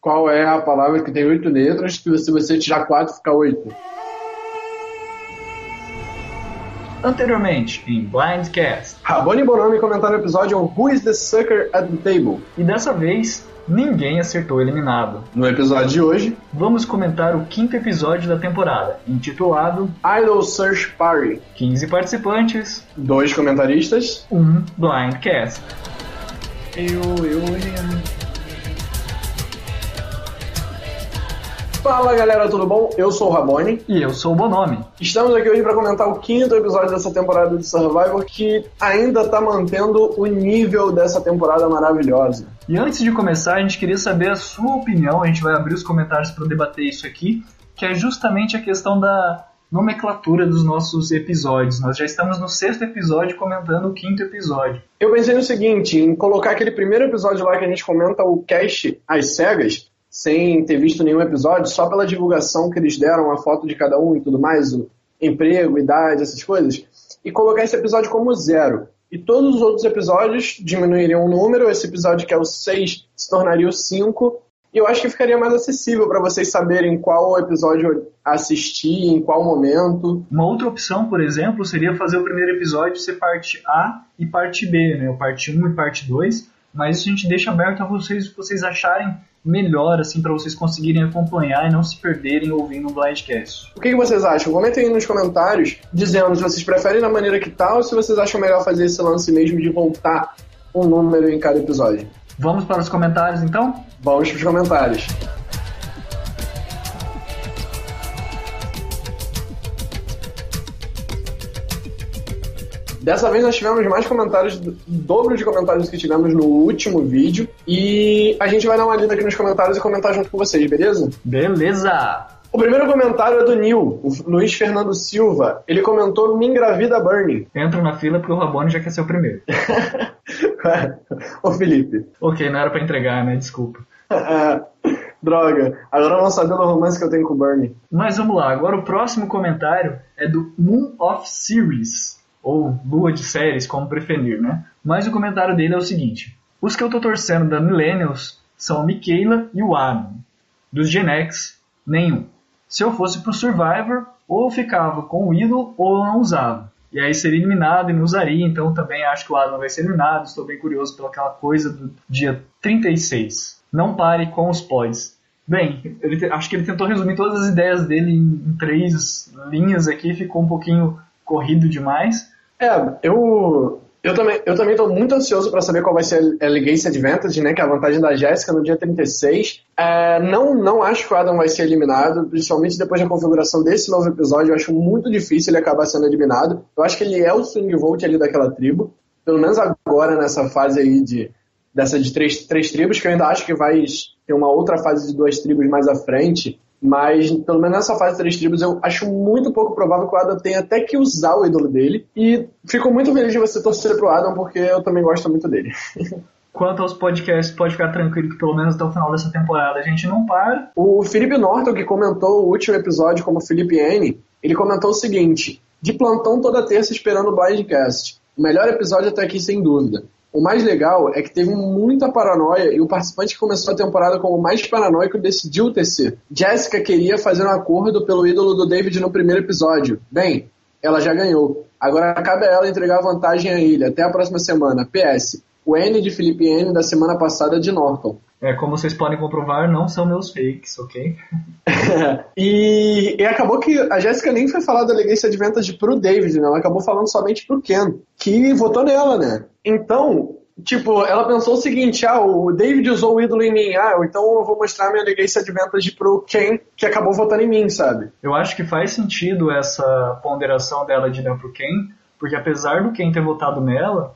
qual é a palavra que tem oito letras, que se você tirar quatro, fica oito. Anteriormente, em Blindcast. Rabone Bonomi comentaram o episódio Who is the Sucker at the Table? E dessa vez, ninguém acertou eliminado. No episódio de hoje, Vamos comentar o quinto episódio da temporada, intitulado Idol Search Party. 15 participantes, Dois comentaristas. um Blindcast. Eu, eu, eu. Fala galera, tudo bom? Eu sou o Rabone. E eu sou o Bonomi. Estamos aqui hoje para comentar o quinto episódio dessa temporada de Survivor que ainda tá mantendo o nível dessa temporada maravilhosa. E antes de começar, a gente queria saber a sua opinião. A gente vai abrir os comentários para debater isso aqui, que é justamente a questão da nomenclatura dos nossos episódios. Nós já estamos no sexto episódio comentando o quinto episódio. Eu pensei no seguinte, em colocar aquele primeiro episódio lá que a gente comenta o cast às cegas, sem ter visto nenhum episódio, só pela divulgação que eles deram, a foto de cada um e tudo mais, o emprego, idade, essas coisas, e colocar esse episódio como zero. E todos os outros episódios diminuiriam o número, esse episódio que é o 6 se tornaria o 5, e eu acho que ficaria mais acessível para vocês saberem qual episódio assistir, em qual momento. Uma outra opção, por exemplo, seria fazer o primeiro episódio ser parte A e parte B, né? Parte 1 e parte 2, mas isso a gente deixa aberto a vocês que vocês acharem melhor, assim, para vocês conseguirem acompanhar e não se perderem ouvindo um Blindcast. O que, que vocês acham? Comentem aí nos comentários dizendo se vocês preferem da maneira que tá ou se vocês acham melhor fazer esse lance mesmo de voltar um número em cada episódio. Vamos para os comentários, então? Vamos para os comentários. Dessa vez nós tivemos mais comentários, dobro de comentários que tivemos no último vídeo. E a gente vai dar uma lida aqui nos comentários e comentar junto com vocês, beleza? Beleza! O primeiro comentário é do Nil, o Luiz Fernando Silva. Ele comentou Me engravida Bernie. Entra na fila porque o Rabone já quer ser o primeiro. Ô Felipe. ok, não era para entregar, né? Desculpa. Droga, agora vamos saber do romance que eu tenho com o Bernie. Mas vamos lá, agora o próximo comentário é do Moon of Series, ou Lua de Séries, como preferir, né? Mas o comentário dele é o seguinte: Os que eu tô torcendo da Millennials são a Michaela e o Adam. Dos Gen X, nenhum. Se eu fosse pro Survivor, ou ficava com o ídolo ou não usava. E aí seria eliminado e não usaria, então também acho que o Adam vai ser eliminado. Estou bem curioso pelaquela coisa do dia 36. Não pare com os pods. Bem, ele acho que ele tentou resumir todas as ideias dele em, em três linhas aqui, ficou um pouquinho corrido demais. É, eu. Eu também, eu também tô muito ansioso para saber qual vai ser a Legacy Advantage, né? Que é a vantagem da Jéssica no dia 36. É, não, não acho que o Adam vai ser eliminado, principalmente depois da configuração desse novo episódio. Eu acho muito difícil ele acabar sendo eliminado. Eu acho que ele é o swing vote ali daquela tribo. Pelo menos agora, nessa fase aí de, dessa de três, três tribos, que eu ainda acho que vai ter uma outra fase de duas tribos mais à frente. Mas, pelo menos nessa fase de três tribos, eu acho muito pouco provável que o Adam tenha até que usar o ídolo dele. E fico muito feliz de você torcer pro Adam, porque eu também gosto muito dele. Quanto aos podcasts, pode ficar tranquilo que pelo menos até o final dessa temporada a gente não para. O Felipe Norton, que comentou o último episódio como Felipe N, ele comentou o seguinte: De plantão toda terça esperando o Blindcast. O melhor episódio até aqui, sem dúvida. O mais legal é que teve muita paranoia e o participante que começou a temporada como o mais paranoico decidiu tecer. Jessica queria fazer um acordo pelo ídolo do David no primeiro episódio. Bem, ela já ganhou. Agora cabe a ela entregar a vantagem a ele. Até a próxima semana. PS. O N de Felipe N da semana passada de Norton. É, como vocês podem comprovar, não são meus fakes, ok? e, e acabou que a Jéssica nem foi falar da Legacy Advantage pro David, né? Ela acabou falando somente pro Ken, que votou nela, né? Então, tipo, ela pensou o seguinte, ah, o David usou o ídolo em mim, ah, então eu vou mostrar minha Legacy Advantage pro Ken, que acabou votando em mim, sabe? Eu acho que faz sentido essa ponderação dela de dar pro Ken, porque apesar do Ken ter votado nela,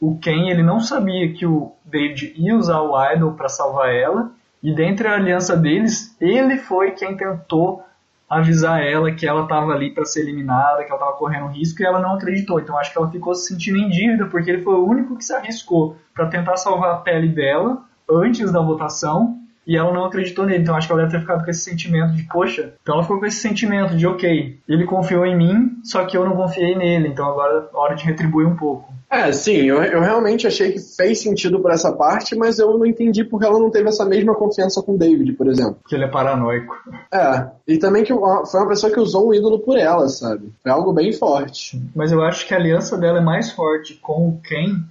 o Ken ele não sabia que o David ia usar o Idol para salvar ela, e dentre a aliança deles, ele foi quem tentou avisar ela que ela estava ali para ser eliminada, que ela estava correndo risco e ela não acreditou. Então acho que ela ficou se sentindo em dívida porque ele foi o único que se arriscou para tentar salvar a pele dela antes da votação e ela não acreditou nele. Então acho que ela deve ter ficado com esse sentimento de, poxa, então ela ficou com esse sentimento de, ok, ele confiou em mim, só que eu não confiei nele, então agora é hora de retribuir um pouco. É, sim, eu, eu realmente achei que fez sentido por essa parte, mas eu não entendi porque ela não teve essa mesma confiança com o David, por exemplo. Que ele é paranoico. É, e também que foi uma pessoa que usou um ídolo por ela, sabe? Foi algo bem forte. Mas eu acho que a aliança dela é mais forte com o Ken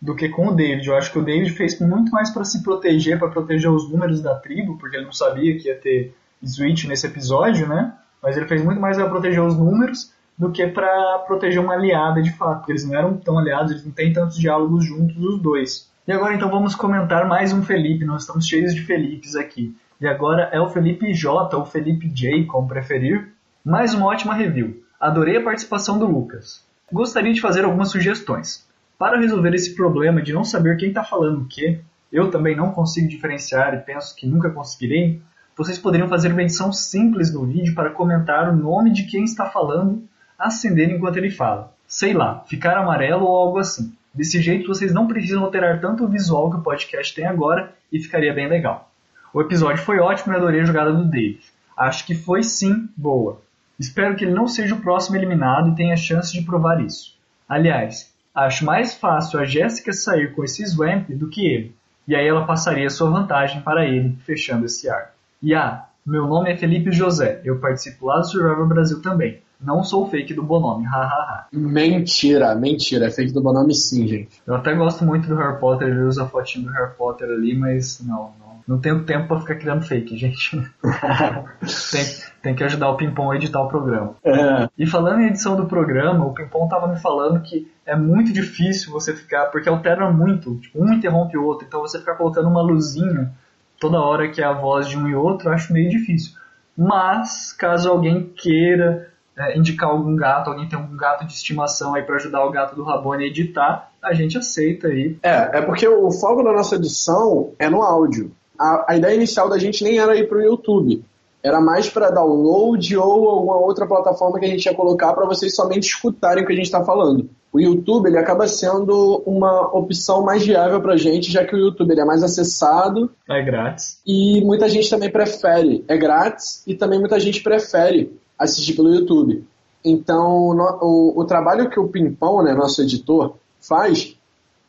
do que com o David. Eu acho que o David fez muito mais para se proteger, para proteger os números da tribo, porque ele não sabia que ia ter Switch nesse episódio, né? Mas ele fez muito mais para proteger os números do que para proteger uma aliada de fato, porque eles não eram tão aliados, eles não têm tantos diálogos juntos os dois. E agora então vamos comentar mais um Felipe, nós estamos cheios de Felipes aqui. E agora é o Felipe J ou Felipe J, como preferir. Mais uma ótima review. Adorei a participação do Lucas. Gostaria de fazer algumas sugestões. Para resolver esse problema de não saber quem está falando o que, eu também não consigo diferenciar e penso que nunca conseguirei, vocês poderiam fazer uma edição simples no vídeo para comentar o nome de quem está falando, acender enquanto ele fala. Sei lá, ficar amarelo ou algo assim. Desse jeito vocês não precisam alterar tanto o visual que o podcast tem agora e ficaria bem legal. O episódio foi ótimo e adorei a jogada do David. Acho que foi sim boa. Espero que ele não seja o próximo eliminado e tenha chance de provar isso. Aliás, Acho mais fácil a Jéssica sair com esse Swamp do que ele, e aí ela passaria sua vantagem para ele, fechando esse ar. E ah, meu nome é Felipe José, eu participo lá do Survivor Brasil também. Não sou fake do Bonome, hahaha. mentira, mentira, é fake do Bonome sim, gente. Eu até gosto muito do Harry Potter, ele usa a fotinho do Harry Potter ali, mas não, não, não tenho tempo para ficar criando fake, gente. tem, tem que ajudar o Pimpom a editar o programa. É. E falando em edição do programa, o Pimpom tava me falando que é muito difícil você ficar, porque altera muito, tipo, um interrompe o outro, então você ficar colocando uma luzinha toda hora que é a voz de um e outro, eu acho meio difícil. Mas, caso alguém queira é, indicar algum gato, alguém tem um gato de estimação aí para ajudar o gato do Rabone a editar, a gente aceita aí. É, é porque o foco da nossa edição é no áudio. A, a ideia inicial da gente nem era ir pro YouTube. Era mais para download ou alguma outra plataforma que a gente ia colocar para vocês somente escutarem o que a gente está falando. O YouTube ele acaba sendo uma opção mais viável para a gente, já que o YouTube ele é mais acessado. É grátis. E muita gente também prefere. É grátis e também muita gente prefere assistir pelo YouTube. Então, no, o, o, trabalho que o Pimpão, né, nosso editor, faz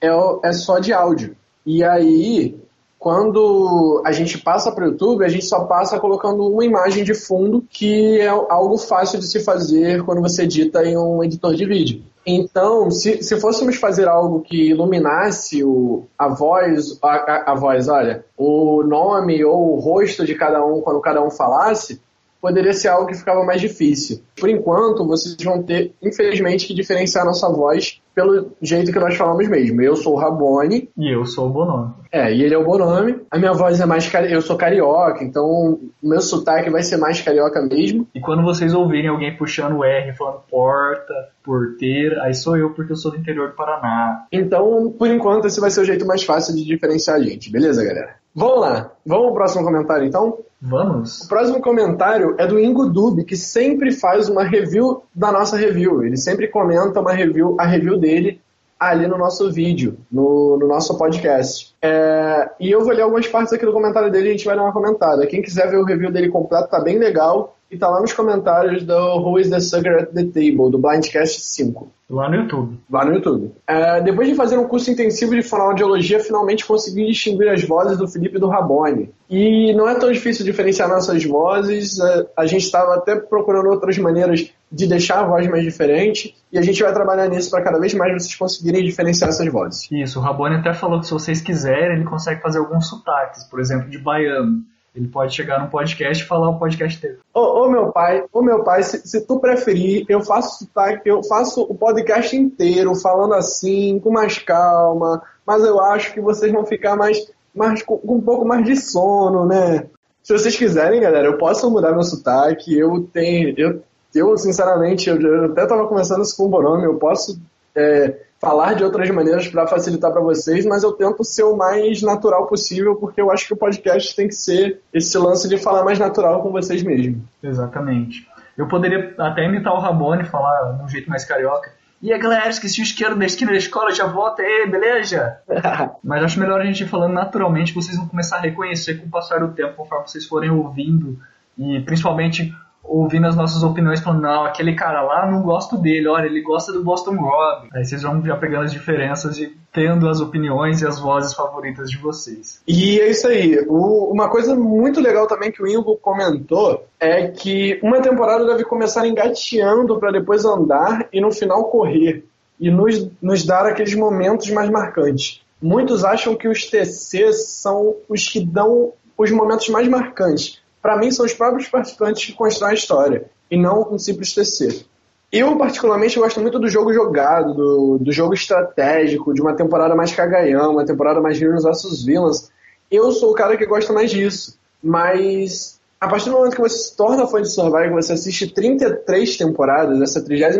é, é só de áudio. E aí, quando a gente passa para o YouTube, a gente só passa colocando uma imagem de fundo, que é algo fácil de se fazer quando você edita em um editor de vídeo. Então, se, se fôssemos fazer algo que iluminasse o, a voz, a, a, a voz, olha, o nome ou o rosto de cada um quando cada um falasse, poderia ser algo que ficava mais difícil. Por enquanto, vocês vão ter, infelizmente, que diferenciar nossa voz pelo jeito que nós falamos mesmo. Eu sou o Rabone. E eu sou o Bonome. É, e ele é o Bonome. A minha voz é mais. Cari... Eu sou carioca, então o meu sotaque vai ser mais carioca mesmo. E quando vocês ouvirem alguém puxando o R, falando porta, porteira, aí sou eu porque eu sou do interior do Paraná. Então, por enquanto, esse vai ser o jeito mais fácil de diferenciar a gente, beleza, galera? Vamos lá. Vamos ao próximo comentário, então? Vamos. O próximo comentário é do Ingo Dub, que sempre faz uma review da nossa review. Ele sempre comenta uma review, a review dele ali no nosso vídeo, no, no nosso podcast. É, e eu vou ler algumas partes aqui do comentário dele e a gente vai dar uma comentada. Quem quiser ver o review dele completo, tá bem legal. E tá lá nos comentários do Who is the Sugar at the Table, do Blindcast 5. Lá no YouTube. Lá no YouTube. É, depois de fazer um curso intensivo de fonoaudiologia, finalmente consegui distinguir as vozes do Felipe e do Rabone. E não é tão difícil diferenciar nossas vozes, é, a gente estava até procurando outras maneiras de deixar a voz mais diferente, e a gente vai trabalhar nisso para cada vez mais vocês conseguirem diferenciar essas vozes. Isso, o Rabone até falou que se vocês quiserem, ele consegue fazer alguns sotaques, por exemplo, de baiano. Ele pode chegar no podcast e falar o podcast dele. Ô, ô meu pai, ô meu pai, se, se tu preferir, eu faço eu faço o podcast inteiro falando assim, com mais calma, mas eu acho que vocês vão ficar mais, mais com, com um pouco mais de sono, né? Se vocês quiserem, galera, eu posso mudar meu sotaque. Eu tenho, eu, eu sinceramente, eu, eu até estava conversando isso com o Borome, eu posso é, falar de outras maneiras para facilitar para vocês, mas eu tento ser o mais natural possível, porque eu acho que o podcast tem que ser esse lance de falar mais natural com vocês mesmo. Exatamente. Eu poderia até imitar o Rabone, falar de um jeito mais carioca. E a galera, esqueci o isqueiro da esquina da escola, já volta aí, beleza? Mas acho melhor a gente ir falando naturalmente, vocês vão começar a reconhecer com o passar do tempo, conforme vocês forem ouvindo, e principalmente ouvindo as nossas opiniões, falando, não, aquele cara lá, não gosto dele, olha, ele gosta do Boston Rob. Aí vocês vão já pegando as diferenças e tendo as opiniões e as vozes favoritas de vocês. E é isso aí. O, uma coisa muito legal também que o Ingo comentou é que uma temporada deve começar engateando para depois andar e no final correr. E nos, nos dar aqueles momentos mais marcantes. Muitos acham que os TCs são os que dão os momentos mais marcantes para mim, são os próprios participantes que constroem a história, e não um simples TC. Eu, particularmente, gosto muito do jogo jogado, do, do jogo estratégico, de uma temporada mais cagaião, uma temporada mais Heroes vs Villains. Eu sou o cara que gosta mais disso. Mas, a partir do momento que você se torna fã de Survivor, você assiste 33 temporadas, essa 33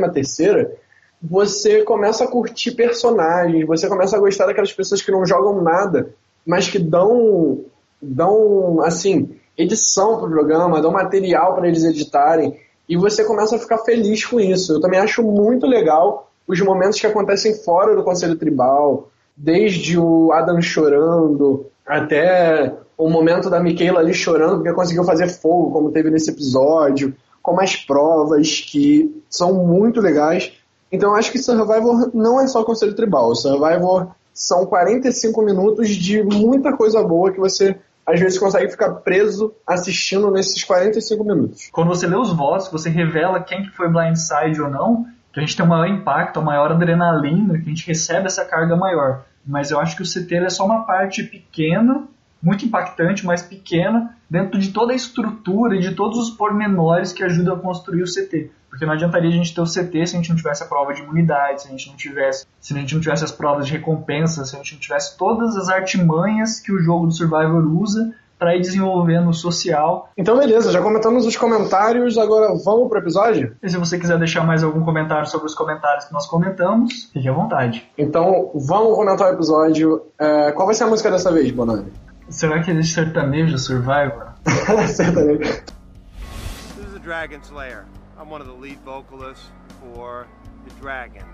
você começa a curtir personagens, você começa a gostar daquelas pessoas que não jogam nada, mas que dão, dão assim, edição para o programa, dão material para eles editarem, e você começa a ficar feliz com isso. Eu também acho muito legal os momentos que acontecem fora do Conselho Tribal, desde o Adam chorando até o momento da Michaela ali chorando porque conseguiu fazer fogo, como teve nesse episódio, com as provas que são muito legais. Então acho que Survivor não é só Conselho Tribal. Survivor são 45 minutos de muita coisa boa que você às vezes consegue ficar preso assistindo nesses 45 minutos. Quando você lê os votos, você revela quem que foi blindside ou não, que a gente tem um maior impacto, uma maior adrenalina, que a gente recebe essa carga maior. Mas eu acho que o CT é só uma parte pequena, muito impactante, mas pequena, dentro de toda a estrutura e de todos os pormenores que ajudam a construir o CT. Porque não adiantaria a gente ter o CT se a gente não tivesse a prova de imunidade, se a gente não tivesse, se a gente não tivesse as provas de recompensa, se a gente não tivesse todas as artimanhas que o jogo do Survivor usa para ir desenvolvendo o social. Então, beleza, já comentamos os comentários, agora vamos pro episódio? E se você quiser deixar mais algum comentário sobre os comentários que nós comentamos, fique à vontade. Então, vamos comentar o episódio. É, qual vai ser a música dessa vez, Bonani? Será que existe sertanejo Survivor? sertanejo. This is a Dragon Slayer. I'm one of the lead vocalists for the Dragons.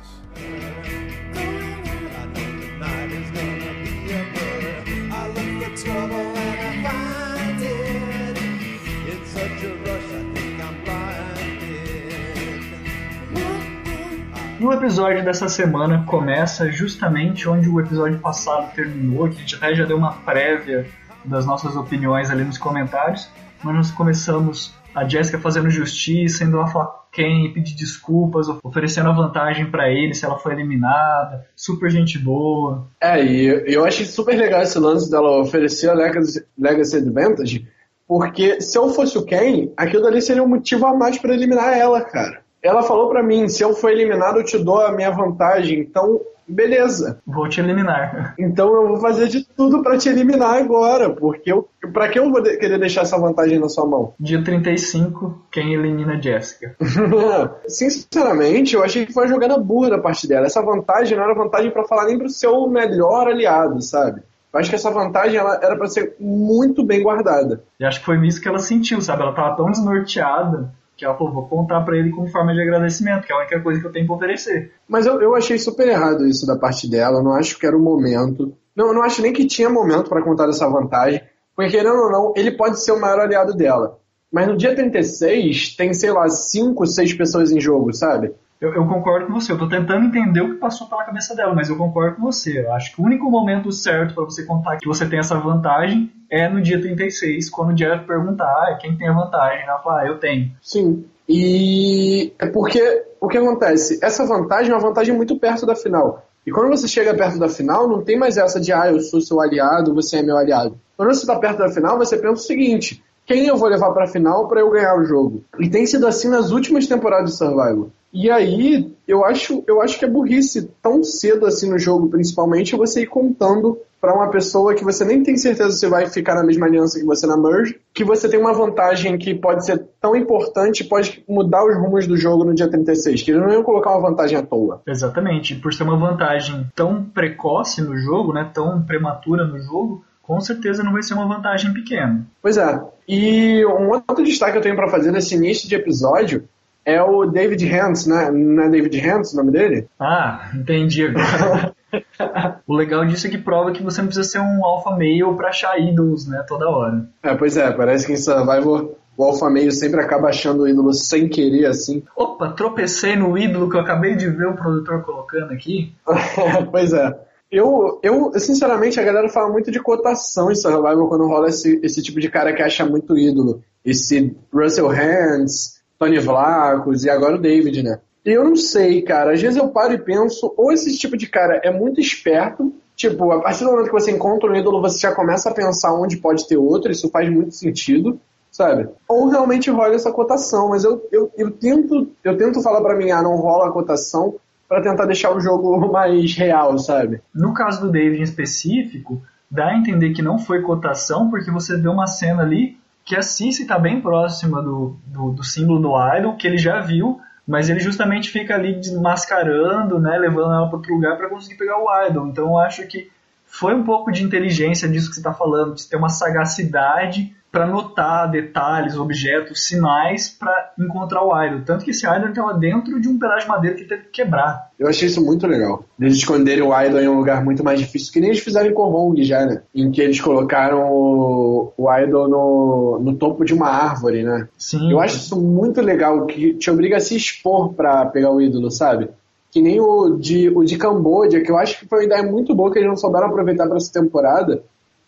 E o episódio dessa semana começa justamente onde o episódio passado terminou, que a gente até já deu uma prévia das nossas opiniões ali nos comentários, mas nós começamos a Jessica fazendo justiça, indo lá falar quem, pedir desculpas, oferecendo a vantagem para ele se ela foi eliminada, super gente boa. É, e eu achei super legal esse lance dela oferecer a Legacy, Legacy Advantage, porque se eu fosse o Ken, aquilo ali seria um motivo a mais para eliminar ela, cara. Ela falou para mim, se eu for eliminado eu te dou a minha vantagem, então beleza. Vou te eliminar. Então eu vou fazer de tudo para te eliminar agora, porque eu, pra que eu vou de querer deixar essa vantagem na sua mão? Dia 35, quem elimina Jessica? Sinceramente, eu achei que foi uma jogada burra da parte dela. Essa vantagem não era vantagem para falar nem pro seu melhor aliado, sabe? Eu acho que essa vantagem ela era para ser muito bem guardada. E acho que foi isso que ela sentiu, sabe? Ela tava tão desnorteada que ela falou, vou contar para ele como forma de agradecimento, que é a única coisa que eu tenho para oferecer. Mas eu, eu achei super errado isso da parte dela, não acho que era o momento. Não, eu não acho nem que tinha momento para contar essa vantagem, porque querendo ou não, ele pode ser o maior aliado dela. Mas no dia 36, tem, sei lá, 5, 6 pessoas em jogo, sabe? Eu, eu, concordo com você, eu tô tentando entender o que passou pela cabeça dela, mas eu concordo com você. Eu acho que o único momento certo para você contar que você tem essa vantagem é no dia 36, quando o Jeff perguntar ah, quem tem a vantagem. Ela fala, ah, eu tenho. Sim. E é porque o que acontece? Essa vantagem é uma vantagem muito perto da final. E quando você chega perto da final, não tem mais essa de, ah, eu sou seu aliado, você é meu aliado. Quando você está perto da final, você pensa o seguinte: quem eu vou levar para a final para eu ganhar o jogo? E tem sido assim nas últimas temporadas de Survival. E aí, eu acho, eu acho que é burrice tão cedo assim no jogo, principalmente, você ir contando para uma pessoa que você nem tem certeza se vai ficar na mesma aliança que você na Merge, que você tem uma vantagem que pode ser tão importante, pode mudar os rumos do jogo no dia 36, que eles não iam colocar uma vantagem à toa. Exatamente, por ser uma vantagem tão precoce no jogo, né, tão prematura no jogo, com certeza não vai ser uma vantagem pequena. Pois é. E um outro destaque que eu tenho para fazer nesse início de episódio é o David Hans, né? Não é David Hans o nome dele? Ah, entendi agora. o legal disso é que prova que você não precisa ser um alfa male pra achar ídolos, né, toda hora. É, pois é, parece que em Survivor o alfa meio sempre acaba achando o ídolo sem querer, assim. Opa, tropecei no ídolo que eu acabei de ver o produtor colocando aqui. pois é. Eu, eu, sinceramente, a galera fala muito de cotação em Survivor quando rola esse, esse tipo de cara que acha muito ídolo. Esse Russell Hands, Tony Vlacos e agora o David, né? Eu não sei, cara. Às vezes eu paro e penso, ou esse tipo de cara é muito esperto, tipo, a partir do momento que você encontra um ídolo, você já começa a pensar onde pode ter outro, isso faz muito sentido sabe? Ou realmente rola essa cotação, mas eu, eu, eu tento eu tento falar para mim, ah, não rola a cotação para tentar deixar o jogo mais real, sabe? No caso do David em específico, dá a entender que não foi cotação, porque você vê uma cena ali que a Cici tá bem próxima do, do, do símbolo do Idol, que ele já viu, mas ele justamente fica ali desmascarando, né, levando ela para outro lugar para conseguir pegar o Idol. Então eu acho que foi um pouco de inteligência disso que você está falando, de ter uma sagacidade para notar detalhes, objetos, sinais para encontrar o idol. Tanto que esse idol estava dentro de um pedaço de madeira que teve que quebrar. Eu achei isso muito legal. Eles esconderem o idol em um lugar muito mais difícil, que nem eles fizeram em Korong já, né? Em que eles colocaram o, o idol no, no topo de uma árvore, né? Sim. Eu acho isso muito legal, que te obriga a se expor para pegar o ídolo, sabe? Que nem o de, o de Camboja, que eu acho que foi uma ideia muito boa que eles não souberam aproveitar para essa temporada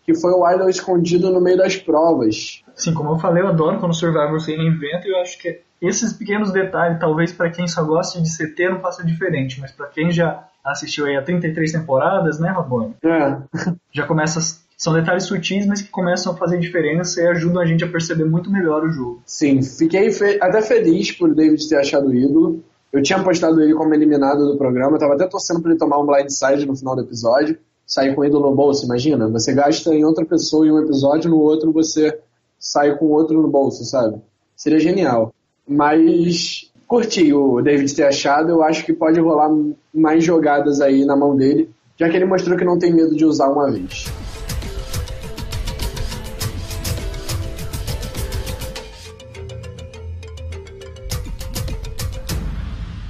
que foi o Idol escondido no meio das provas. Sim, como eu falei, eu adoro quando o Survivor se reinventa e eu acho que esses pequenos detalhes, talvez para quem só gosta de CT não faça diferente, mas para quem já assistiu aí a 33 temporadas, né, Rabone? É. Já começa são detalhes sutis, mas que começam a fazer diferença e ajudam a gente a perceber muito melhor o jogo. Sim, fiquei fe até feliz por o David ter achado o ídolo. Eu tinha postado ele como eliminado do programa, eu tava até torcendo para ele tomar um blindside no final do episódio sair com ídolo no bolso, imagina? Você gasta em outra pessoa em um episódio, no outro você sai com outro no bolso, sabe? Seria genial. Mas curti o David ter achado, eu acho que pode rolar mais jogadas aí na mão dele, já que ele mostrou que não tem medo de usar uma vez.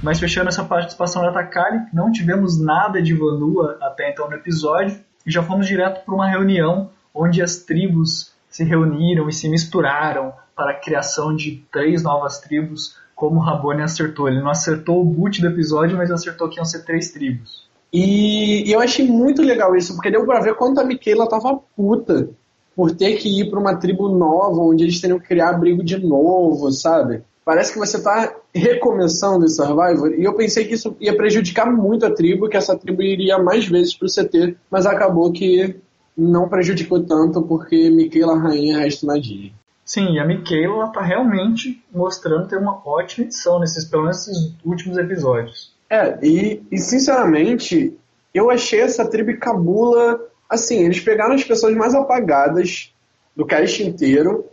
Mas fechando essa participação da Takali, não tivemos nada de Vanua até então no episódio e já fomos direto para uma reunião onde as tribos se reuniram e se misturaram para a criação de três novas tribos, como o Rabone acertou. Ele não acertou o boot do episódio, mas acertou que iam ser três tribos. E, e eu achei muito legal isso, porque deu para ver quanto a Michaela tava puta por ter que ir para uma tribo nova, onde eles teriam que criar abrigo de novo, sabe? Parece que você está recomeçando esse Survivor, e eu pensei que isso ia prejudicar muito a tribo, que essa tribo iria mais vezes pro CT, mas acabou que não prejudicou tanto, porque Michaela Rainha resta na Disney. Sim, e a Michaela está realmente mostrando ter uma ótima edição nesses, pelo menos nesses últimos episódios. É, e, e sinceramente, eu achei essa tribo cabula. Assim, eles pegaram as pessoas mais apagadas do cast inteiro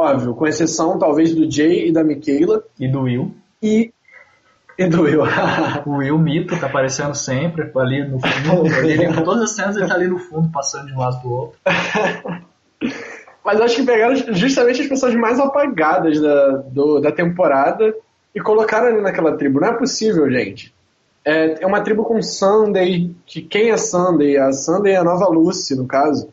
Óbvio, com exceção talvez do Jay e da Michaela. E do Will. E, e do Will. o Will Mito tá aparecendo sempre ali no fundo. ele, todas as cenas ele tá ali no fundo, passando de um lado pro outro. Mas acho que pegaram justamente as pessoas mais apagadas da, do, da temporada e colocaram ali naquela tribo. Não é possível, gente. É, é uma tribo com Sunday, que quem é Sunday? A Sunday é a nova Lucy, no caso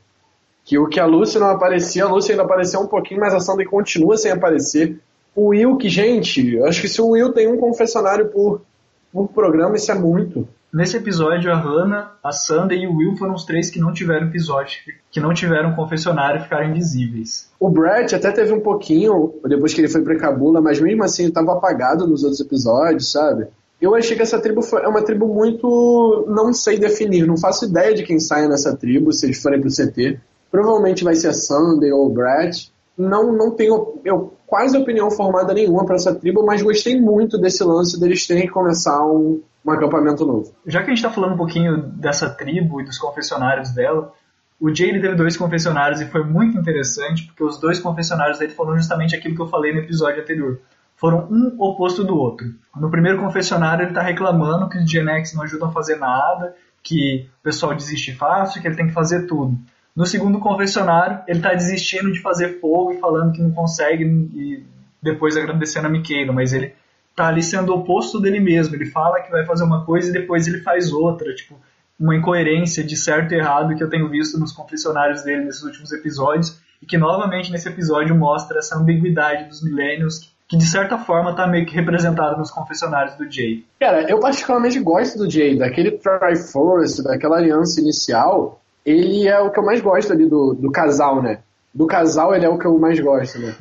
que o que a Lucy não aparecia, a Lucy ainda apareceu um pouquinho, mas a Sandy continua sem aparecer. O Will, que, gente, acho que se o Will tem um confessionário por, por programa, isso é muito. Nesse episódio, a Hannah, a Sandy e o Will foram os três que não tiveram episódio, que não tiveram confessionário e ficaram invisíveis. O Brett até teve um pouquinho, depois que ele foi pra Cabula, mas mesmo assim ele estava apagado nos outros episódios, sabe? Eu achei que essa tribo é uma tribo muito. não sei definir, não faço ideia de quem saia nessa tribo, se eles forem pro CT. Provavelmente vai ser a Sunday ou o Brett. Não, não tenho eu, quase opinião formada nenhuma para essa tribo, mas gostei muito desse lance deles terem que começar um, um acampamento novo. Já que a gente está falando um pouquinho dessa tribo e dos confessionários dela, o Jay ele teve dois confessionários e foi muito interessante, porque os dois confessionários dele foram justamente aquilo que eu falei no episódio anterior. Foram um oposto do outro. No primeiro confessionário ele está reclamando que os Gen X não ajudam a fazer nada, que o pessoal desiste fácil, que ele tem que fazer tudo. No segundo confessionário, ele está desistindo de fazer fogo e falando que não consegue e depois agradecendo a Miquela, mas ele tá ali sendo oposto dele mesmo. Ele fala que vai fazer uma coisa e depois ele faz outra. Tipo, uma incoerência de certo e errado que eu tenho visto nos confessionários dele nesses últimos episódios. E que novamente nesse episódio mostra essa ambiguidade dos milênios que de certa forma tá meio que representada nos confessionários do Jay. Cara, eu particularmente gosto do Jay, daquele Triforce, daquela aliança inicial. Ele é o que eu mais gosto ali do, do casal, né? Do casal ele é o que eu mais gosto, né?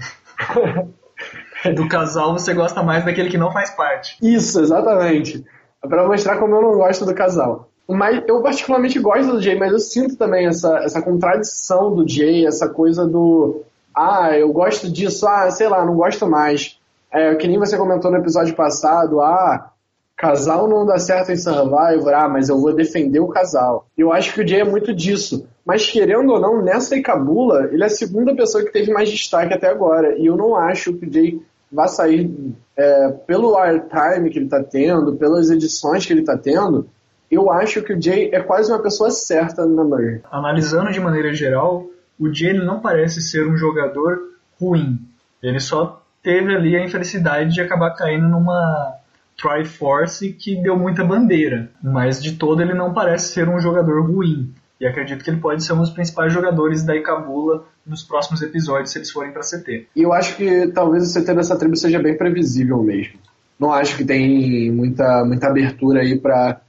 do casal você gosta mais daquele que não faz parte. Isso, exatamente. É pra mostrar como eu não gosto do casal. Mas eu particularmente gosto do Jay, mas eu sinto também essa, essa contradição do Jay, essa coisa do ah, eu gosto disso, ah, sei lá, não gosto mais. É, que nem você comentou no episódio passado, ah, casal não dá certo em Survivor, ah, mas eu vou defender o casal. Eu acho que o Jay é muito disso. Mas querendo ou não, nessa Icabula, ele é a segunda pessoa que teve mais destaque até agora. E eu não acho que o Jay vai sair é, pelo airtime que ele está tendo, pelas edições que ele está tendo. Eu acho que o Jay é quase uma pessoa certa na Merge. Analisando de maneira geral, o Jay não parece ser um jogador ruim. Ele só teve ali a infelicidade de acabar caindo numa Triforce que deu muita bandeira. Mas de todo ele não parece ser um jogador ruim. E acredito que ele pode ser um dos principais jogadores da Ikabula nos próximos episódios, se eles forem para CT. E eu acho que talvez o CT dessa tribo seja bem previsível mesmo. Não acho que tem muita, muita abertura aí para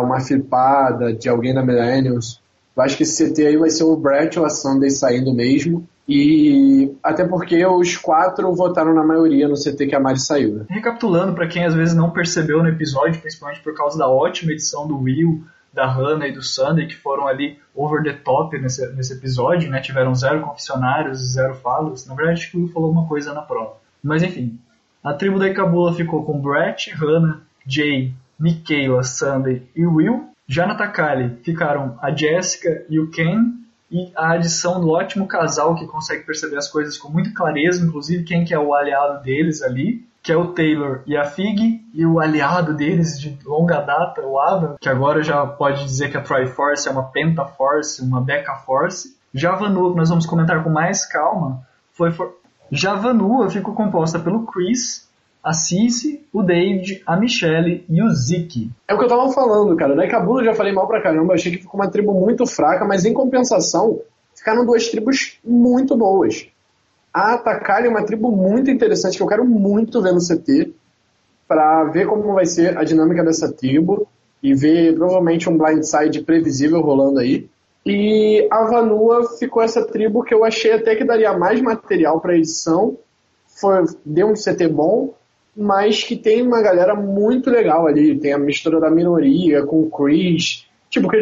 uma flipada de alguém da Millennials. Eu acho que esse CT aí vai ser o Brett ou a Sunday saindo mesmo. E até porque os quatro votaram na maioria no CT que a Mari saiu. Né? Recapitulando, para quem às vezes não percebeu no episódio, principalmente por causa da ótima edição do Will, da Hannah e do Sunday, que foram ali over the top nesse, nesse episódio, né? Tiveram zero confessionários, zero falas. Na verdade, acho que o Will falou uma coisa na prova. Mas enfim, a tribo da Ikabula ficou com Brett, Hannah, Jay, Michaela, Sunday e Will. Já na Takali ficaram a Jessica e o Ken, e a adição do ótimo casal que consegue perceber as coisas com muita clareza, inclusive quem que é o aliado deles ali, que é o Taylor e a Fig, e o aliado deles de longa data, o Adam, que agora já pode dizer que a Triforce é uma uma Force. Já a Vanua, que nós vamos comentar com mais calma, foi for... Já a Vanua ficou composta pelo Chris, a Cici, o David, a Michelle e o Zeke. É o que eu tava falando, cara. Da Kabul eu já falei mal pra caramba, achei que ficou uma tribo muito fraca, mas em compensação, ficaram duas tribos muito boas. A Atakari é uma tribo muito interessante que eu quero muito ver no CT para ver como vai ser a dinâmica dessa tribo e ver provavelmente um blindside previsível rolando aí. E a Vanua ficou essa tribo que eu achei até que daria mais material para edição. Foi, deu um CT bom, mas que tem uma galera muito legal ali. Tem a mistura da minoria com o Chris. Tipo, que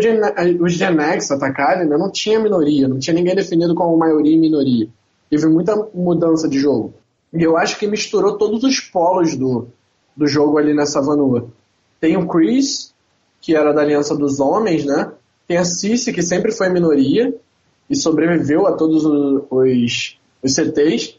os Gen X atacarem, né, não tinha minoria, não tinha ninguém definido como maioria e minoria. Teve muita mudança de jogo. E eu acho que misturou todos os polos do, do jogo ali nessa Vanua. Tem o Chris, que era da Aliança dos Homens, né? Tem a Cici, que sempre foi minoria e sobreviveu a todos os, os, os CTs.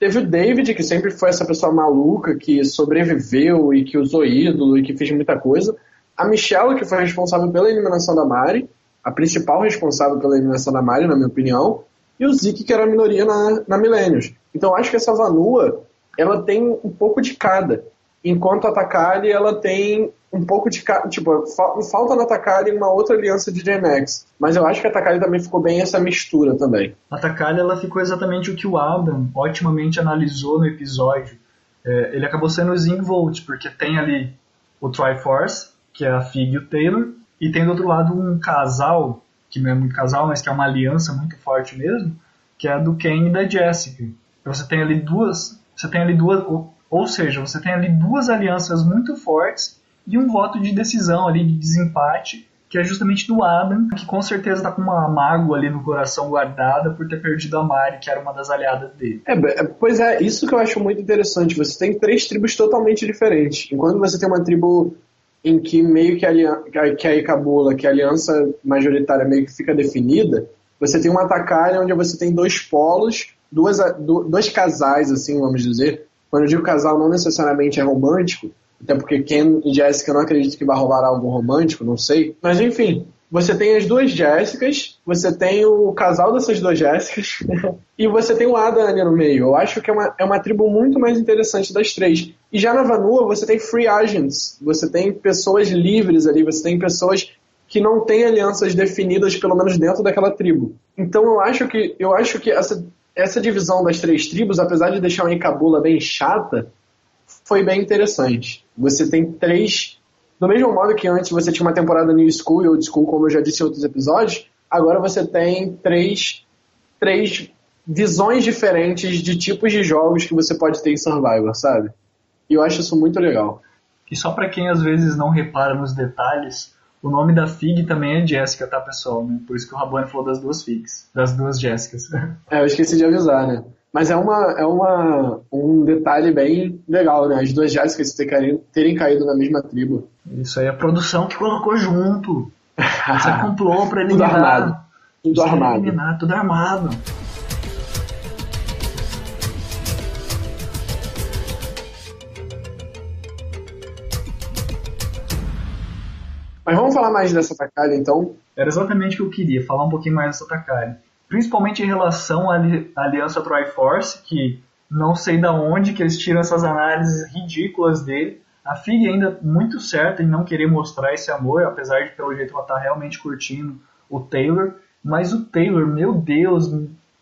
Teve o David, que sempre foi essa pessoa maluca, que sobreviveu e que usou ídolo e que fez muita coisa. A Michelle, que foi responsável pela eliminação da Mari, a principal responsável pela eliminação da Mari, na minha opinião. E o Zeke, que era a minoria na, na Millennials. Então acho que essa Vanua, ela tem um pouco de cada. Enquanto a Takali, ela tem um pouco de. Tipo, falta na Takali uma outra aliança de Gen X. Mas eu acho que a Takali também ficou bem essa mistura também. A Takali ela ficou exatamente o que o Adam otimamente analisou no episódio. É, ele acabou sendo o Zingvolt, porque tem ali o Triforce, que é a Fig e o Taylor, e tem do outro lado um casal, que não é muito casal, mas que é uma aliança muito forte mesmo, que é a do Ken e da Jessica. Então você tem ali duas. Você tem ali duas. Ou, seja, você tem ali duas alianças muito fortes e um voto de decisão ali, de desempate, que é justamente do Adam, que com certeza está com uma mágoa ali no coração guardada por ter perdido a Mari, que era uma das aliadas dele. É, é, pois é, isso que eu acho muito interessante. Você tem três tribos totalmente diferentes. Enquanto você tem uma tribo em que meio que a, que a Icabula, que a aliança majoritária meio que fica definida, você tem uma Takari onde você tem dois polos, duas, dois casais, assim, vamos dizer. Quando eu digo casal, não necessariamente é romântico, até porque Ken e Jessica não acredito que vai rolar algo romântico, não sei. Mas enfim, você tem as duas Jéssicas, você tem o casal dessas duas Jéssicas, e você tem o ali no meio. Eu acho que é uma, é uma tribo muito mais interessante das três. E já na Vanua você tem free agents, você tem pessoas livres ali, você tem pessoas que não têm alianças definidas, pelo menos dentro daquela tribo. Então eu acho que, eu acho que essa, essa divisão das três tribos, apesar de deixar uma Encabula bem chata, foi bem interessante. Você tem três. Do mesmo modo que antes você tinha uma temporada New School e Old School, como eu já disse em outros episódios, agora você tem três, três visões diferentes de tipos de jogos que você pode ter em Survivor, sabe? E eu acho isso muito legal. E só para quem às vezes não repara nos detalhes, o nome da Fig também é Jessica, tá, pessoal? Né? Por isso que o Rabone falou das duas Figs, das duas Jéssicas. É, eu esqueci de avisar, né? Mas é, uma, é uma, um detalhe bem legal, né? As duas Jéssicas terem, terem caído na mesma tribo. Isso aí é a produção que colocou junto. Você comprou pra eliminar. Tudo armado. Tudo armado. Eliminar, tudo armado. Mas vamos falar mais dessa Takari, então. Era exatamente o que eu queria, falar um pouquinho mais dessa Takari. Principalmente em relação à aliança Triforce, que não sei da onde que eles tiram essas análises ridículas dele. A Fig ainda muito certa em não querer mostrar esse amor, apesar de pelo jeito ela tá realmente curtindo o Taylor. Mas o Taylor, meu Deus,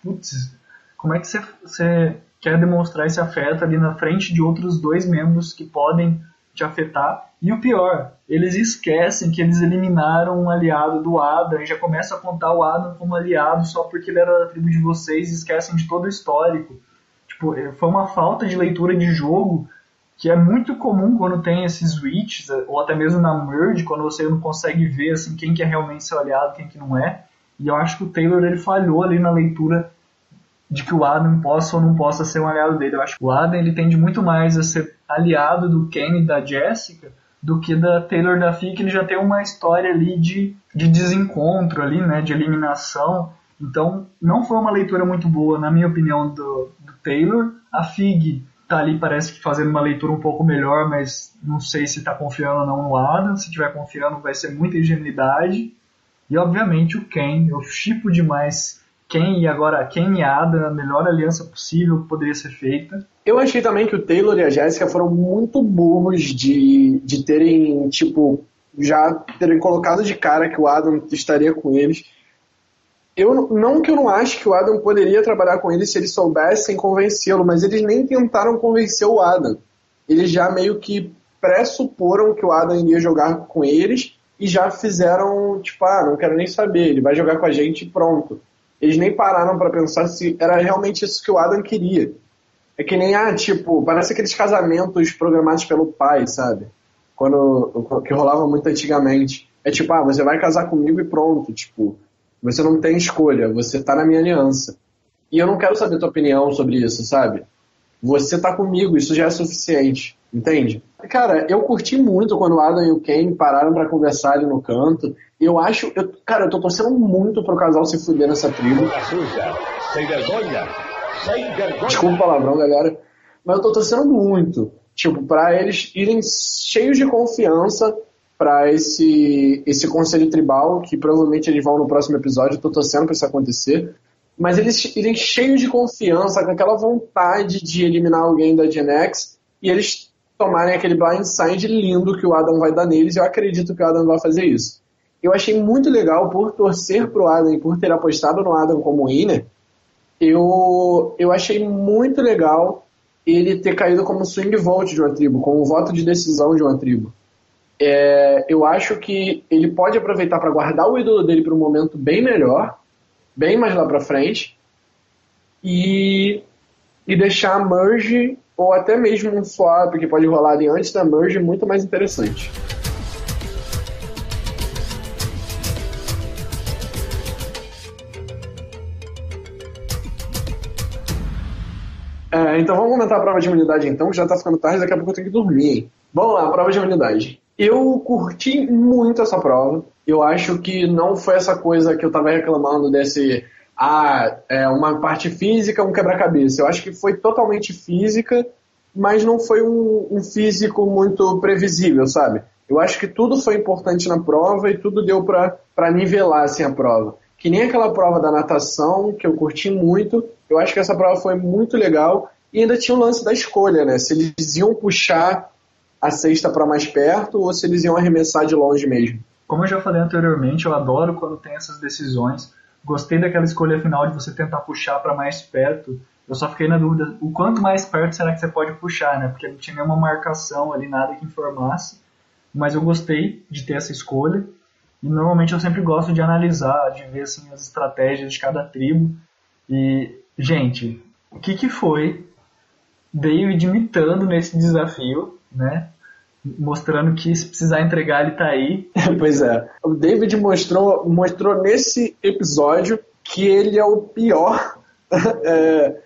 putz, como é que você quer demonstrar esse afeto ali na frente de outros dois membros que podem te afetar? E o pior, eles esquecem que eles eliminaram um aliado do Adam e já começa a contar o Adam como aliado só porque ele era da tribo de vocês e esquecem de todo o histórico. Tipo, é, foi uma falta de leitura de jogo que é muito comum quando tem esses switches, ou até mesmo na merge, quando você não consegue ver assim, quem que é realmente seu aliado quem que não é. E eu acho que o Taylor ele falhou ali na leitura de que o Adam possa ou não possa ser um aliado dele. Eu acho que o Adam ele tende muito mais a ser aliado do Kenny e da Jessica do que da Taylor da que ele já tem uma história ali de, de desencontro ali, né, de eliminação. Então, não foi uma leitura muito boa, na minha opinião, do, do Taylor. A Fig tá ali, parece que fazendo uma leitura um pouco melhor, mas não sei se está confiando ou não no Adam. Se tiver confiando, vai ser muita ingenuidade. E, obviamente, o Ken. Eu chipo demais Ken e agora Ken e Adam, a melhor aliança possível que poderia ser feita. Eu achei também que o Taylor e a Jéssica foram muito burros de, de terem, tipo, já terem colocado de cara que o Adam estaria com eles. Eu, não que eu não acho que o Adam poderia trabalhar com eles se eles soubessem convencê-lo, mas eles nem tentaram convencer o Adam. Eles já meio que pressuporam que o Adam iria jogar com eles e já fizeram, tipo, ah, não quero nem saber, ele vai jogar com a gente e pronto. Eles nem pararam para pensar se era realmente isso que o Adam queria. É que nem, ah, tipo, parece aqueles casamentos programados pelo pai, sabe? Quando, que rolava muito antigamente. É tipo, ah, você vai casar comigo e pronto. Tipo, você não tem escolha, você tá na minha aliança. E eu não quero saber tua opinião sobre isso, sabe? Você tá comigo, isso já é suficiente, entende? Cara, eu curti muito quando o Adam e o Ken pararam para conversar ali no canto. Eu acho. Eu, cara, eu tô torcendo muito pro casal se fuder nessa tribo. Sem vergonha! Sem vergonha! Desculpa o palavrão, galera. Mas eu tô torcendo muito. Tipo, pra eles irem cheios de confiança para esse, esse conselho tribal, que provavelmente eles vão no próximo episódio. Eu tô torcendo pra isso acontecer. Mas eles irem cheios de confiança, com aquela vontade de eliminar alguém da Gen X, e eles tomarem aquele blindside lindo que o Adam vai dar neles. Eu acredito que o Adam vai fazer isso eu achei muito legal por torcer pro Adam e por ter apostado no Adam como winner. Eu, eu achei muito legal ele ter caído como swing vote de uma tribo, como voto de decisão de uma tribo. É, eu acho que ele pode aproveitar para guardar o ídolo dele para um momento bem melhor, bem mais lá para frente, e, e deixar a merge ou até mesmo um swap que pode rolar ali antes da merge muito mais interessante. É, então vamos comentar a prova de imunidade então, que já tá ficando tarde, daqui a pouco eu tenho que dormir. Vamos lá, prova de imunidade. Eu curti muito essa prova. Eu acho que não foi essa coisa que eu tava reclamando desse. Ah, é uma parte física, um quebra-cabeça. Eu acho que foi totalmente física, mas não foi um, um físico muito previsível, sabe? Eu acho que tudo foi importante na prova e tudo deu para nivelar assim, a prova que nem aquela prova da natação, que eu curti muito. Eu acho que essa prova foi muito legal E ainda tinha o lance da escolha, né? Se eles iam puxar a cesta para mais perto ou se eles iam arremessar de longe mesmo. Como eu já falei anteriormente, eu adoro quando tem essas decisões. Gostei daquela escolha final de você tentar puxar para mais perto. Eu só fiquei na dúvida, o quanto mais perto será que você pode puxar, né? Porque não tinha nenhuma marcação ali, nada que informasse. Mas eu gostei de ter essa escolha. E normalmente eu sempre gosto de analisar, de ver assim, as estratégias de cada tribo. E, gente, o que, que foi David imitando nesse desafio, né? Mostrando que se precisar entregar, ele tá aí. pois é. O David mostrou, mostrou nesse episódio que ele é o pior. é,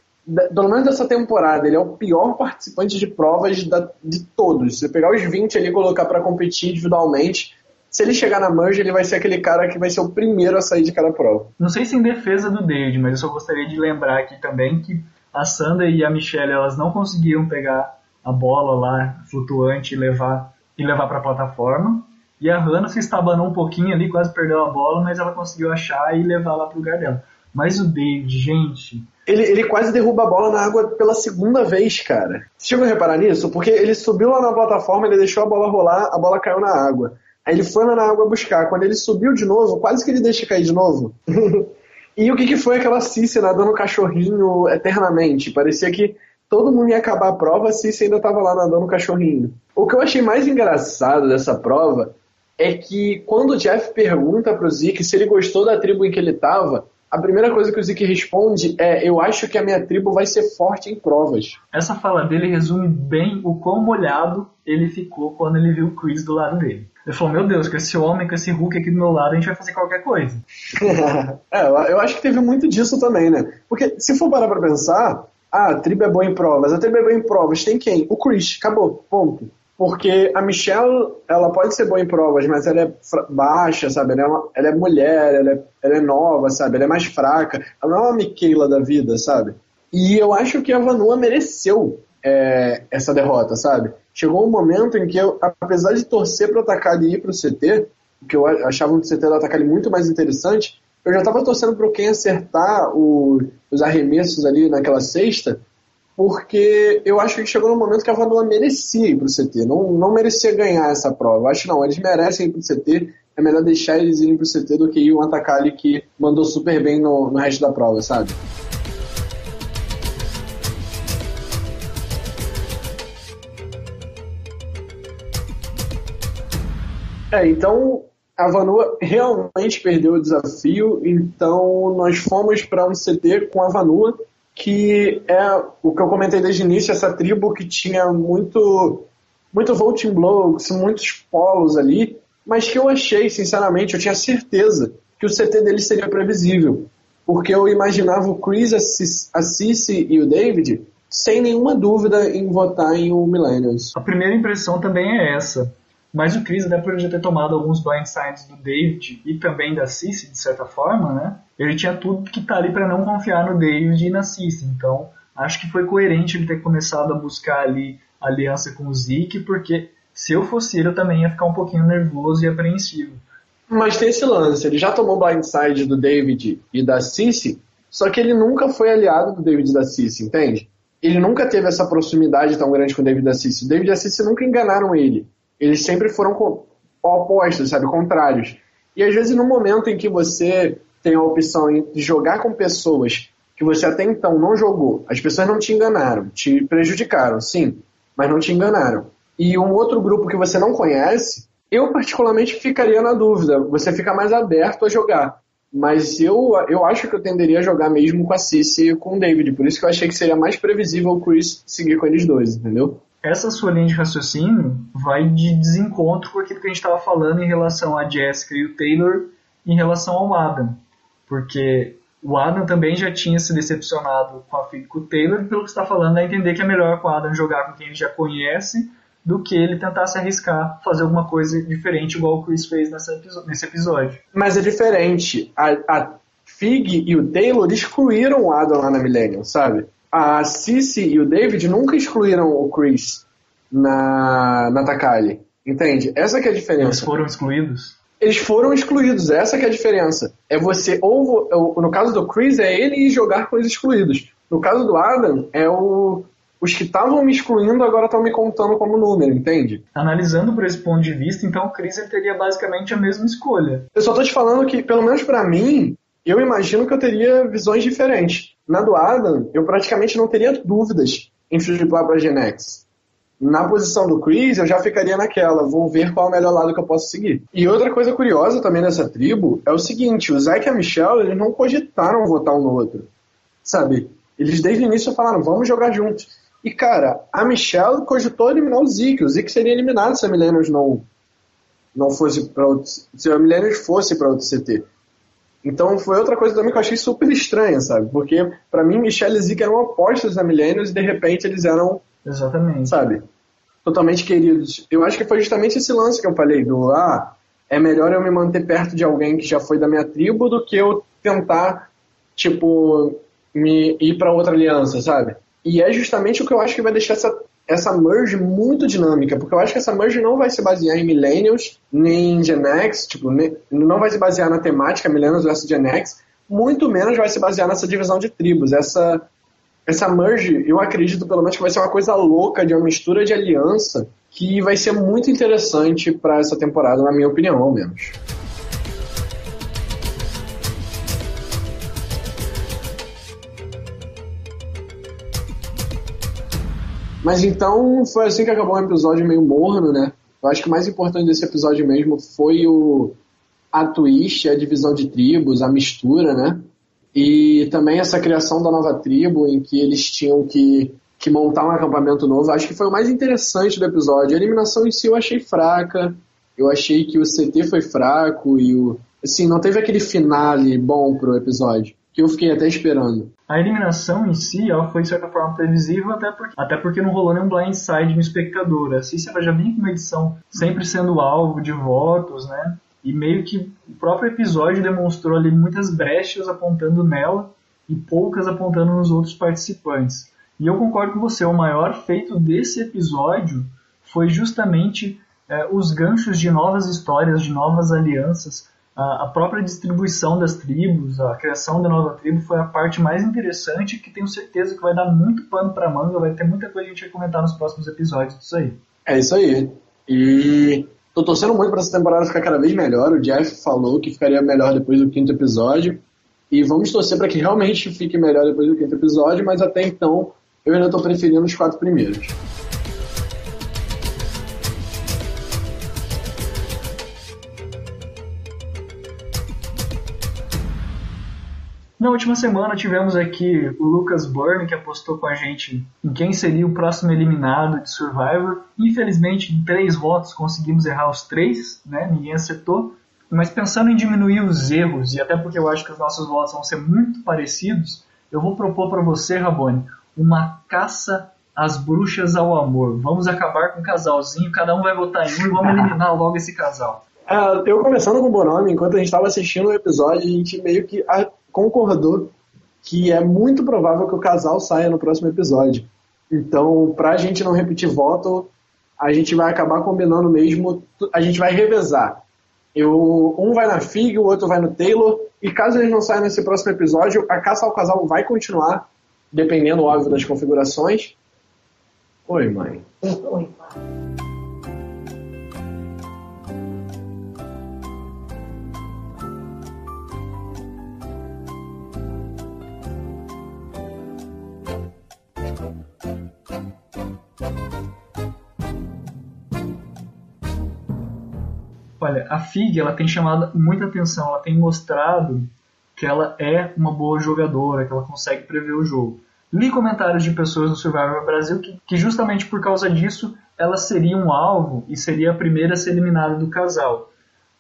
pelo menos dessa temporada, ele é o pior participante de provas da, de todos. Se você pegar os 20 ali e colocar para competir individualmente, se ele chegar na merge, ele vai ser aquele cara que vai ser o primeiro a sair de cada prova. Não sei se em defesa do David, mas eu só gostaria de lembrar aqui também que a Sanda e a Michelle elas não conseguiram pegar a bola lá flutuante e levar e levar para a plataforma. E a Hannah se estabanou um pouquinho ali, quase perdeu a bola, mas ela conseguiu achar e levar lá pro lugar dela. Mas o David, gente. Ele, ele quase derruba a bola na água pela segunda vez, cara. Você chegou a reparar nisso? Porque ele subiu lá na plataforma, ele deixou a bola rolar, a bola caiu na água. Aí ele foi lá na água buscar. Quando ele subiu de novo, quase que ele deixa cair de novo. e o que, que foi aquela Cici nadando cachorrinho eternamente? Parecia que todo mundo ia acabar a prova, a Cici ainda estava lá nadando cachorrinho. O que eu achei mais engraçado dessa prova é que quando o Jeff pergunta pro Zeke se ele gostou da tribo em que ele estava, a primeira coisa que o Zeke responde é: Eu acho que a minha tribo vai ser forte em provas. Essa fala dele resume bem o quão molhado ele ficou quando ele viu o Chris do lado dele. Ele falou: Meu Deus, com esse homem, com esse Hulk aqui do meu lado, a gente vai fazer qualquer coisa. é, eu acho que teve muito disso também, né? Porque se for parar pra pensar, ah, a tribo é boa em provas, a tribo é boa em provas, tem quem? O Chris, acabou, ponto. Porque a Michelle, ela pode ser boa em provas, mas ela é baixa, sabe? Ela é, uma, ela é mulher, ela é, ela é, nova, sabe? Ela é mais fraca. Ela não é uma Michaela da vida, sabe? E eu acho que a Vanua mereceu é, essa derrota, sabe? Chegou um momento em que eu, apesar de torcer para atacar ali e ir pro CT, que eu achava o CT da Atacali muito mais interessante, eu já estava torcendo para quem acertar o, os arremessos ali naquela sexta, porque eu acho que chegou no momento que a Vanilla merecia ir pro CT, não, não merecia ganhar essa prova. Eu acho não, eles merecem ir pro CT, é melhor deixar eles irem pro CT do que ir um atacar ali que mandou super bem no, no resto da prova, sabe? É, então a Vanua realmente perdeu o desafio, então nós fomos para um CT com a Vanua, que é o que eu comentei desde o início, essa tribo que tinha muito, muito voting blocks, muitos polos ali, mas que eu achei, sinceramente, eu tinha certeza que o CT deles seria previsível, porque eu imaginava o Chris, a Cici e o David sem nenhuma dúvida em votar em o Millennials. A primeira impressão também é essa. Mas o Chris, até por já ter tomado alguns blindsides do David e também da Cici, de certa forma, né? Ele tinha tudo que tá ali para não confiar no David e na Cici. Então, acho que foi coerente ele ter começado a buscar ali aliança com o Zeke, porque se eu fosse ele, eu também ia ficar um pouquinho nervoso e apreensivo. Mas tem esse lance, ele já tomou blindside do David e da Cici, só que ele nunca foi aliado do David e da Cici, entende? Ele nunca teve essa proximidade tão grande com o David e da Cici. O David e a Cici nunca enganaram ele eles sempre foram opostos, sabe, contrários. E às vezes no momento em que você tem a opção de jogar com pessoas que você até então não jogou, as pessoas não te enganaram, te prejudicaram, sim, mas não te enganaram. E um outro grupo que você não conhece, eu particularmente ficaria na dúvida, você fica mais aberto a jogar. Mas eu, eu acho que eu tenderia a jogar mesmo com a Cici e com o David, por isso que eu achei que seria mais previsível o Chris seguir com eles dois, entendeu? Essa sua linha de raciocínio vai de desencontro com aquilo que a gente estava falando em relação a Jessica e o Taylor em relação ao Adam. Porque o Adam também já tinha se decepcionado com a com o Taylor, pelo que está falando, é entender que é melhor com o Adam jogar com quem ele já conhece do que ele tentar se arriscar, fazer alguma coisa diferente, igual o Chris fez nesse episódio. Mas é diferente. A, a Fig e o Taylor excluíram o Adam lá na Millennium, sabe? A Cici e o David nunca excluíram o Chris na, na Takali. Entende? Essa que é a diferença. Eles foram excluídos? Eles foram excluídos, essa que é a diferença. É você, ou no caso do Chris, é ele jogar com os excluídos. No caso do Adam, é o os que estavam me excluindo agora estão me contando como número, entende? Analisando por esse ponto de vista, então o Chris teria basicamente a mesma escolha. Eu só tô te falando que, pelo menos para mim, eu imagino que eu teria visões diferentes. Na do Adam, eu praticamente não teria dúvidas em flipar para Gen X. Na posição do Chris, eu já ficaria naquela, vou ver qual é o melhor lado que eu posso seguir. E outra coisa curiosa também dessa tribo é o seguinte, o Zack e a Michelle, eles não cogitaram votar um no outro, sabe? Eles desde o início falaram, vamos jogar juntos. E, cara, a Michelle cogitou eliminar o Zeke. O Zeke seria eliminado se a Millennials não, não fosse para se a Millennials fosse para outro CT. Então foi outra coisa também que eu achei super estranha, sabe? Porque para mim Michelle e Zeke eram opostos da Millennials e de repente eles eram, exatamente, sabe? Totalmente queridos. Eu acho que foi justamente esse lance que eu falei do ah, é melhor eu me manter perto de alguém que já foi da minha tribo do que eu tentar tipo me ir para outra aliança, sabe? E é justamente o que eu acho que vai deixar essa, essa merge muito dinâmica, porque eu acho que essa merge não vai se basear em Millennials, nem em Gen X, tipo, não vai se basear na temática Millennials versus Gen X, muito menos vai se basear nessa divisão de tribos. Essa, essa merge, eu acredito pelo menos que vai ser uma coisa louca, de uma mistura de aliança, que vai ser muito interessante para essa temporada, na minha opinião, ao menos. Mas então foi assim que acabou um episódio meio morno, né? Eu acho que o mais importante desse episódio mesmo foi o a twist, a divisão de tribos, a mistura, né? E também essa criação da nova tribo em que eles tinham que, que montar um acampamento novo. Acho que foi o mais interessante do episódio. A eliminação em si eu achei fraca. Eu achei que o CT foi fraco e o assim, não teve aquele finale bom pro episódio que eu fiquei até esperando. A eliminação em si ela foi de certa forma previsível, até porque, até porque não rolou nenhum blindside no espectador. Assim, você já vinha com uma edição sempre sendo alvo de votos, né? E meio que o próprio episódio demonstrou ali muitas brechas apontando nela e poucas apontando nos outros participantes. E eu concordo com você, o maior feito desse episódio foi justamente é, os ganchos de novas histórias, de novas alianças, a, própria distribuição das tribos, a criação da nova tribo foi a parte mais interessante que tenho certeza que vai dar muito pano para manga, vai ter muita coisa a gente vai comentar nos próximos episódios disso aí. É isso aí. E tô torcendo muito para essa temporada ficar cada vez melhor. O Jeff falou que ficaria melhor depois do quinto episódio. E vamos torcer para que realmente fique melhor depois do quinto episódio, mas até então eu ainda estou preferindo os quatro primeiros. Na última semana tivemos aqui o Lucas Byrne, que apostou com a gente em quem seria o próximo eliminado de Survivor. Infelizmente, em três votos conseguimos errar os três, né? ninguém acertou. Mas pensando em diminuir os erros, e até porque eu acho que os nossos votos vão ser muito parecidos, eu vou propor para você, Rabone, uma caça às bruxas ao amor. Vamos acabar com o casalzinho, cada um vai votar em um e vamos eliminar logo esse casal. Uh, eu começando com o Bonome, enquanto a gente estava assistindo o episódio, a gente meio que concordou que é muito provável que o casal saia no próximo episódio. Então, para a gente não repetir voto, a gente vai acabar combinando mesmo, a gente vai revezar. Eu, um vai na Fig, o outro vai no Taylor, e caso eles não saiam nesse próximo episódio, a caça ao casal vai continuar, dependendo, óbvio, das configurações. Oi, mãe. Oi, pai. A FIG ela tem chamado muita atenção, ela tem mostrado que ela é uma boa jogadora, que ela consegue prever o jogo. Li comentários de pessoas no Survivor Brasil que, que justamente por causa disso ela seria um alvo e seria a primeira a ser eliminada do casal.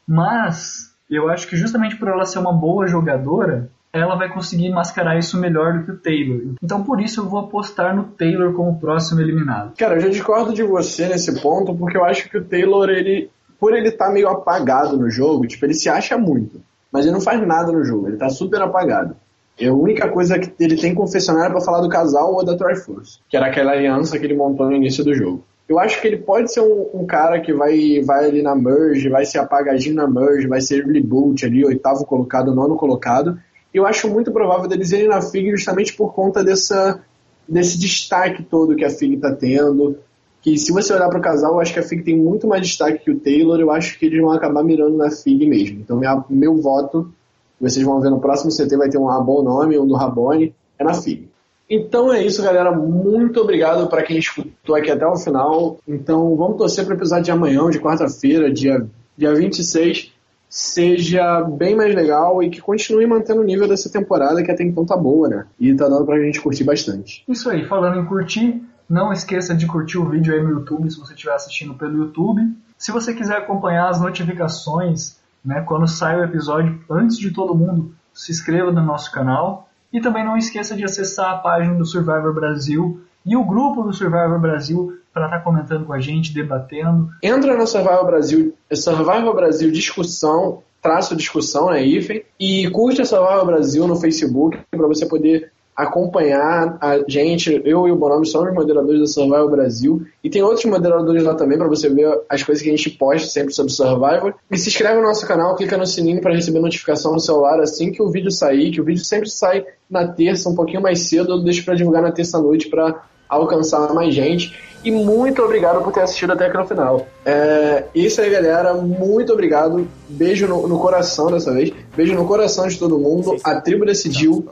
Mas eu acho que justamente por ela ser uma boa jogadora, ela vai conseguir mascarar isso melhor do que o Taylor. Então por isso eu vou apostar no Taylor como próximo eliminado. Cara, eu já discordo de você nesse ponto, porque eu acho que o Taylor ele por ele estar tá meio apagado no jogo, tipo, ele se acha muito, mas ele não faz nada no jogo, ele tá super apagado. E a única coisa que ele tem confessionário para falar do casal ou da Triforce, que era aquela aliança que ele montou no início do jogo. Eu acho que ele pode ser um, um, cara que vai, vai ali na merge, vai ser apagadinho na merge, vai ser reboot ali, oitavo colocado, nono colocado. Eu acho muito provável deles irem na FIG justamente por conta dessa desse destaque todo que a Fig está tendo. Que se você olhar para o casal, eu acho que a Fig tem muito mais destaque que o Taylor. Eu acho que eles vão acabar mirando na Fig mesmo. Então, minha, meu voto, vocês vão ver no próximo CT, vai ter um bom nome, um do Rabone, é na Fig. Então é isso, galera. Muito obrigado para quem escutou aqui até o final. Então vamos torcer para o episódio de amanhã, de quarta-feira, dia, dia 26, seja bem mais legal e que continue mantendo o nível dessa temporada que até então tá boa, né? E tá dando pra gente curtir bastante. Isso aí, falando em curtir, não esqueça de curtir o vídeo aí no YouTube se você estiver assistindo pelo YouTube. Se você quiser acompanhar as notificações, né, quando sai o episódio antes de todo mundo, se inscreva no nosso canal. E também não esqueça de acessar a página do Survivor Brasil e o grupo do Survivor Brasil para estar tá comentando com a gente, debatendo. Entra no Survivor Brasil, Survivor Brasil discussão, traço discussão, né, IFE, e curte a Survivor Brasil no Facebook para você poder acompanhar a gente. Eu e o Bonome somos moderadores da Survivor Brasil. E tem outros moderadores lá também para você ver as coisas que a gente posta sempre sobre Survivor. E se inscreve no nosso canal, clica no sininho para receber notificação no celular assim que o vídeo sair. Que o vídeo sempre sai na terça, um pouquinho mais cedo. Eu deixo para divulgar na terça-noite para alcançar mais gente. E muito obrigado por ter assistido até aqui no final. É, isso aí, galera. Muito obrigado. Beijo no, no coração dessa vez. Beijo no coração de todo mundo. A tribo decidiu.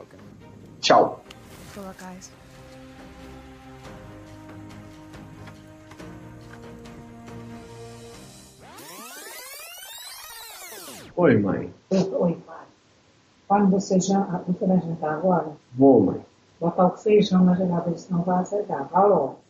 Tchau. Oi, mãe. Oi, pai. Quando você já. Você vai jantar agora? Vou, mãe. Botar o feijão na geladeira, senão vai azegar. Vai logo.